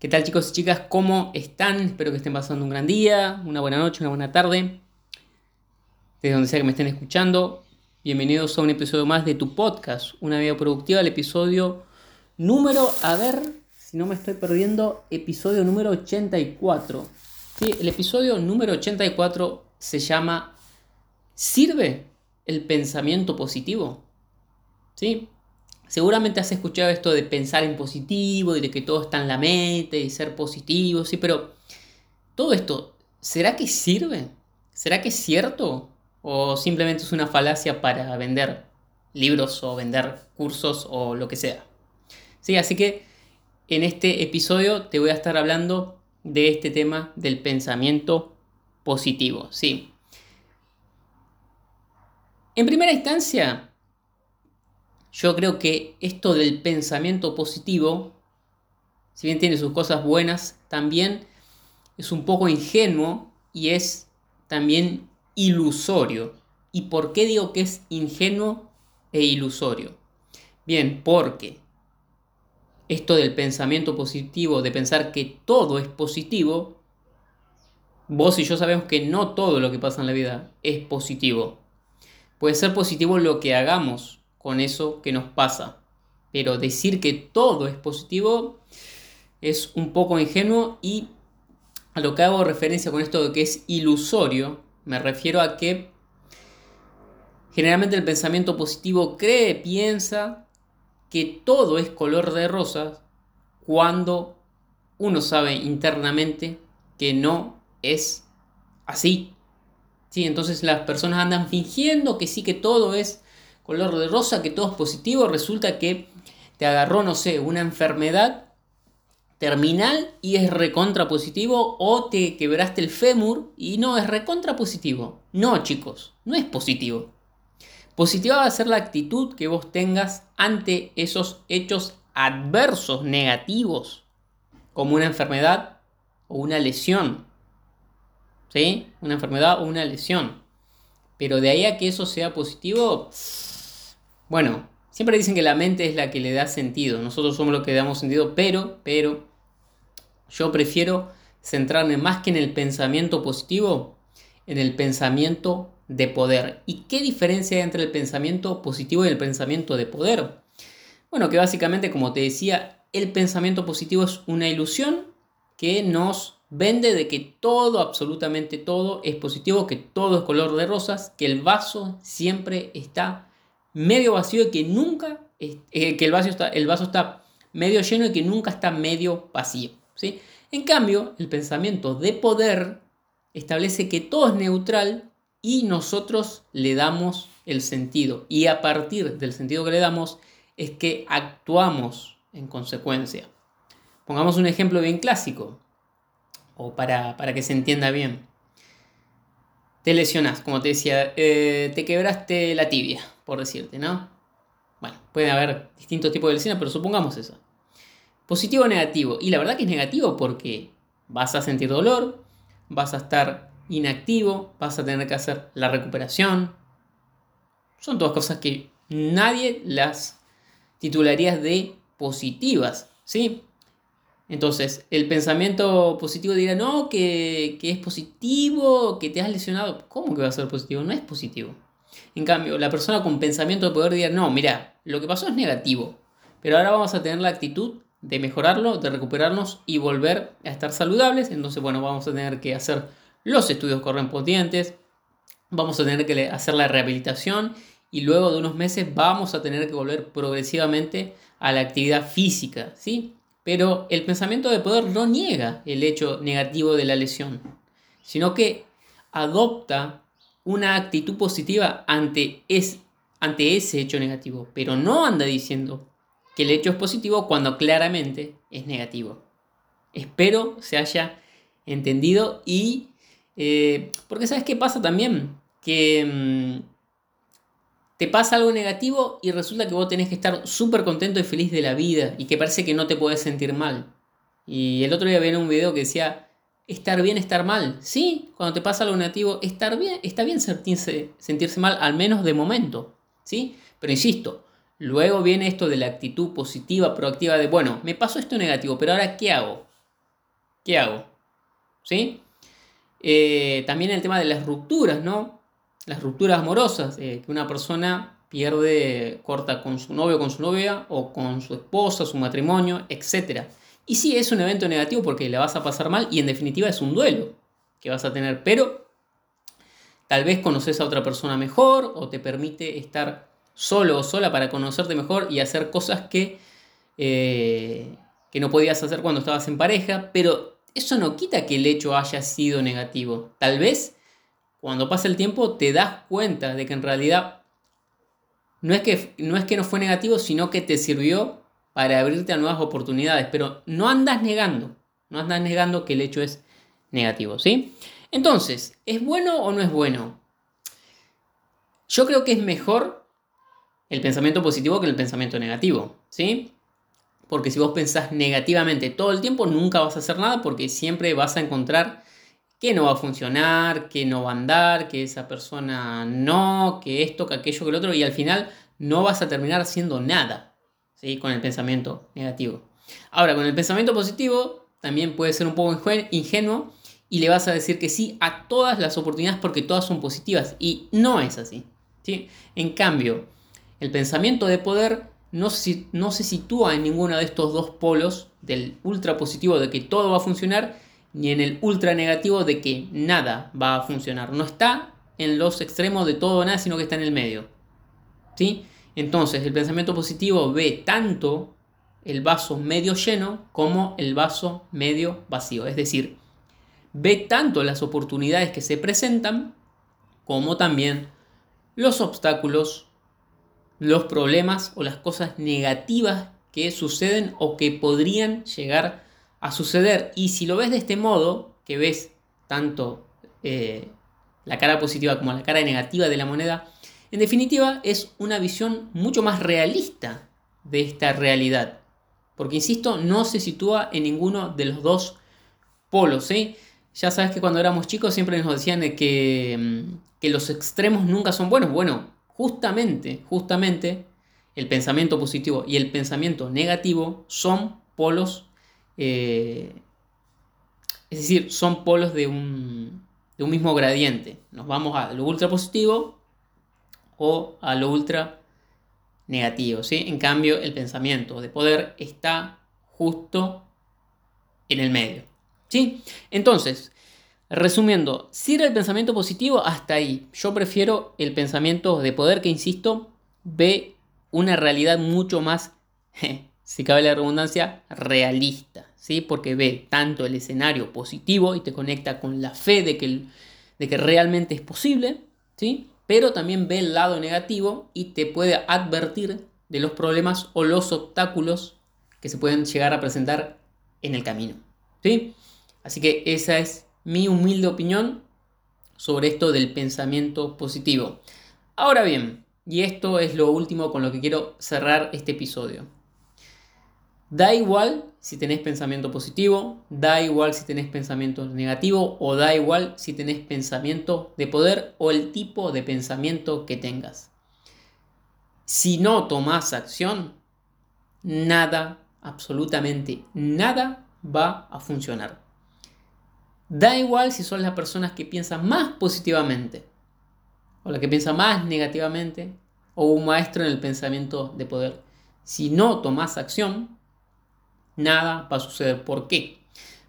¿Qué tal chicos y chicas? ¿Cómo están? Espero que estén pasando un gran día, una buena noche, una buena tarde. Desde donde sea que me estén escuchando. Bienvenidos a un episodio más de tu podcast, Una vida productiva, el episodio número, a ver si no me estoy perdiendo, episodio número 84. Sí, el episodio número 84 se llama ¿Sirve el pensamiento positivo? ¿Sí? Seguramente has escuchado esto de pensar en positivo y de que todo está en la mente y ser positivo, sí, pero todo esto, ¿será que sirve? ¿Será que es cierto? ¿O simplemente es una falacia para vender libros o vender cursos o lo que sea? Sí, así que en este episodio te voy a estar hablando de este tema del pensamiento positivo, sí. En primera instancia, yo creo que esto del pensamiento positivo, si bien tiene sus cosas buenas, también es un poco ingenuo y es también ilusorio. ¿Y por qué digo que es ingenuo e ilusorio? Bien, porque esto del pensamiento positivo, de pensar que todo es positivo, vos y yo sabemos que no todo lo que pasa en la vida es positivo. Puede ser positivo lo que hagamos, con eso que nos pasa. Pero decir que todo es positivo es un poco ingenuo y a lo que hago referencia con esto de que es ilusorio, me refiero a que generalmente el pensamiento positivo cree, piensa que todo es color de rosas cuando uno sabe internamente que no es así. ¿Sí? Entonces las personas andan fingiendo que sí que todo es color de rosa, que todo es positivo, resulta que te agarró, no sé, una enfermedad terminal y es recontra positivo o te quebraste el fémur y no es recontra positivo. No, chicos, no es positivo. Positiva va a ser la actitud que vos tengas ante esos hechos adversos, negativos, como una enfermedad o una lesión. ¿Sí? Una enfermedad o una lesión. Pero de ahí a que eso sea positivo, bueno, siempre dicen que la mente es la que le da sentido, nosotros somos los que damos sentido, pero, pero, yo prefiero centrarme más que en el pensamiento positivo, en el pensamiento de poder. ¿Y qué diferencia hay entre el pensamiento positivo y el pensamiento de poder? Bueno, que básicamente, como te decía, el pensamiento positivo es una ilusión que nos vende de que todo, absolutamente todo, es positivo, que todo es color de rosas, que el vaso siempre está medio vacío y que nunca, eh, que el vaso, está, el vaso está medio lleno y que nunca está medio vacío. ¿sí? En cambio, el pensamiento de poder establece que todo es neutral y nosotros le damos el sentido. Y a partir del sentido que le damos es que actuamos en consecuencia. Pongamos un ejemplo bien clásico, o para, para que se entienda bien. Te lesionas, como te decía, eh, te quebraste la tibia por decirte, ¿no? Bueno, puede haber distintos tipos de lesiones, pero supongamos eso. Positivo o negativo. Y la verdad que es negativo porque vas a sentir dolor, vas a estar inactivo, vas a tener que hacer la recuperación. Son todas cosas que nadie las titularías de positivas, ¿sí? Entonces, el pensamiento positivo dirá, no, que, que es positivo, que te has lesionado. ¿Cómo que va a ser positivo? No es positivo. En cambio, la persona con pensamiento de poder dirá, no, mira, lo que pasó es negativo, pero ahora vamos a tener la actitud de mejorarlo, de recuperarnos y volver a estar saludables. Entonces, bueno, vamos a tener que hacer los estudios correspondientes, vamos a tener que hacer la rehabilitación y luego de unos meses vamos a tener que volver progresivamente a la actividad física, ¿sí? Pero el pensamiento de poder no niega el hecho negativo de la lesión, sino que adopta una actitud positiva ante, es, ante ese hecho negativo, pero no anda diciendo que el hecho es positivo cuando claramente es negativo. Espero se haya entendido y... Eh, porque sabes qué pasa también? Que mm, te pasa algo negativo y resulta que vos tenés que estar súper contento y feliz de la vida y que parece que no te podés sentir mal. Y el otro día vi un video que decía, estar bien, estar mal. Sí, cuando te pasa algo negativo, estar bien, está bien sentirse, sentirse mal, al menos de momento. ¿Sí? Pero insisto, luego viene esto de la actitud positiva, proactiva de, bueno, me pasó esto negativo, pero ahora ¿qué hago? ¿Qué hago? ¿Sí? Eh, también el tema de las rupturas, ¿no? Las rupturas amorosas, eh, que una persona pierde, corta con su novio, con su novia, o con su esposa, su matrimonio, etc. Y sí, es un evento negativo porque la vas a pasar mal y en definitiva es un duelo que vas a tener, pero tal vez conoces a otra persona mejor o te permite estar solo o sola para conocerte mejor y hacer cosas que, eh, que no podías hacer cuando estabas en pareja, pero eso no quita que el hecho haya sido negativo. Tal vez cuando pasa el tiempo te das cuenta de que en realidad no es que no, es que no fue negativo, sino que te sirvió para abrirte a nuevas oportunidades, pero no andas negando, no andas negando que el hecho es negativo, ¿sí? Entonces, ¿es bueno o no es bueno? Yo creo que es mejor el pensamiento positivo que el pensamiento negativo, ¿sí? Porque si vos pensás negativamente todo el tiempo, nunca vas a hacer nada porque siempre vas a encontrar que no va a funcionar, que no va a andar, que esa persona no, que esto, que aquello, que lo otro, y al final no vas a terminar haciendo nada ¿sí? con el pensamiento negativo. Ahora, con el pensamiento positivo también puede ser un poco ingenuo y le vas a decir que sí a todas las oportunidades porque todas son positivas y no es así. ¿sí? En cambio, el pensamiento de poder no se, no se sitúa en ninguno de estos dos polos del ultra positivo de que todo va a funcionar ni en el ultra negativo de que nada va a funcionar. No está en los extremos de todo o nada, sino que está en el medio. ¿Sí? Entonces, el pensamiento positivo ve tanto el vaso medio lleno como el vaso medio vacío. Es decir, ve tanto las oportunidades que se presentan como también los obstáculos, los problemas o las cosas negativas que suceden o que podrían llegar a suceder. Y si lo ves de este modo, que ves tanto eh, la cara positiva como la cara negativa de la moneda, en definitiva es una visión mucho más realista de esta realidad. Porque, insisto, no se sitúa en ninguno de los dos polos. ¿eh? Ya sabes que cuando éramos chicos siempre nos decían que, mm, que los extremos nunca son buenos. Bueno, justamente, justamente el pensamiento positivo y el pensamiento negativo son polos eh, es decir, son polos de un, mismo gradiente. Nos vamos a lo ultra positivo o a lo ultra negativo. ¿sí? En cambio, el pensamiento de poder está justo en el medio. ¿sí? Entonces, resumiendo, sirve el pensamiento positivo hasta ahí. Yo prefiero el pensamiento de poder que, insisto, ve una realidad mucho más, si cabe la redundancia, realista. Porque ve tanto el escenario positivo y te conecta con la fe de que, de que realmente es posible, ¿sí? Pero también ve el lado negativo y te puede advertir de los problemas o los obstáculos que se pueden llegar a presentar en el camino, ¿sí? Así que esa es mi humilde opinión sobre esto del pensamiento positivo. Ahora bien, y esto es lo último con lo que quiero cerrar este episodio. Da igual si tenés pensamiento positivo, da igual si tenés pensamiento negativo o da igual si tenés pensamiento de poder o el tipo de pensamiento que tengas. Si no tomas acción, nada, absolutamente nada va a funcionar. Da igual si son las personas que piensan más positivamente o la que piensa más negativamente o un maestro en el pensamiento de poder. Si no tomas acción, nada va a suceder. ¿Por qué?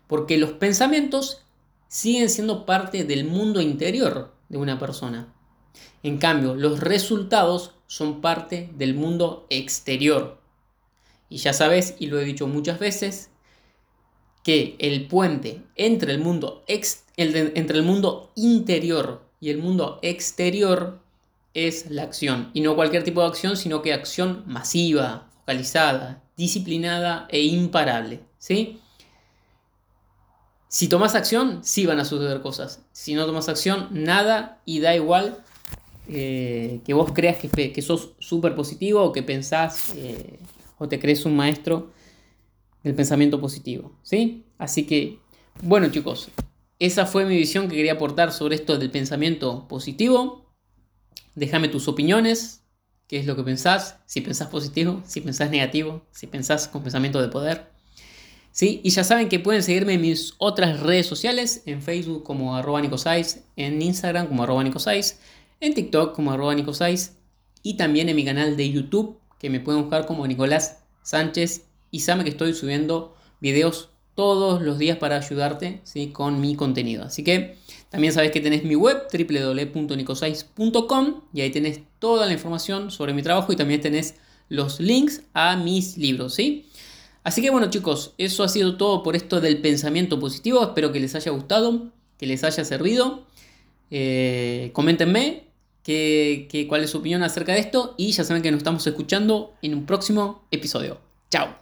Porque los pensamientos siguen siendo parte del mundo interior de una persona. En cambio, los resultados son parte del mundo exterior. Y ya sabes, y lo he dicho muchas veces, que el puente entre el mundo, entre el mundo interior y el mundo exterior es la acción. Y no cualquier tipo de acción, sino que acción masiva, focalizada, disciplinada e imparable. ¿sí? Si tomas acción, sí van a suceder cosas. Si no tomas acción, nada y da igual eh, que vos creas que, que sos súper positivo o que pensás eh, o te crees un maestro del pensamiento positivo. ¿sí? Así que, bueno chicos, esa fue mi visión que quería aportar sobre esto del pensamiento positivo. Déjame tus opiniones, qué es lo que pensás, si pensás positivo, si pensás negativo, si pensás con pensamiento de poder. ¿Sí? Y ya saben que pueden seguirme en mis otras redes sociales, en Facebook como arroba nicosais, en Instagram como arroba nicosais, en TikTok como arroba nicosais y también en mi canal de YouTube que me pueden buscar como Nicolás Sánchez y saben que estoy subiendo videos todos los días para ayudarte ¿sí? con mi contenido. Así que también sabes que tenés mi web www.nicosais.com y ahí tenés toda la información sobre mi trabajo y también tenés los links a mis libros, ¿sí? Así que bueno chicos, eso ha sido todo por esto del pensamiento positivo. Espero que les haya gustado, que les haya servido. Eh, coméntenme cuál es su opinión acerca de esto y ya saben que nos estamos escuchando en un próximo episodio. Chao.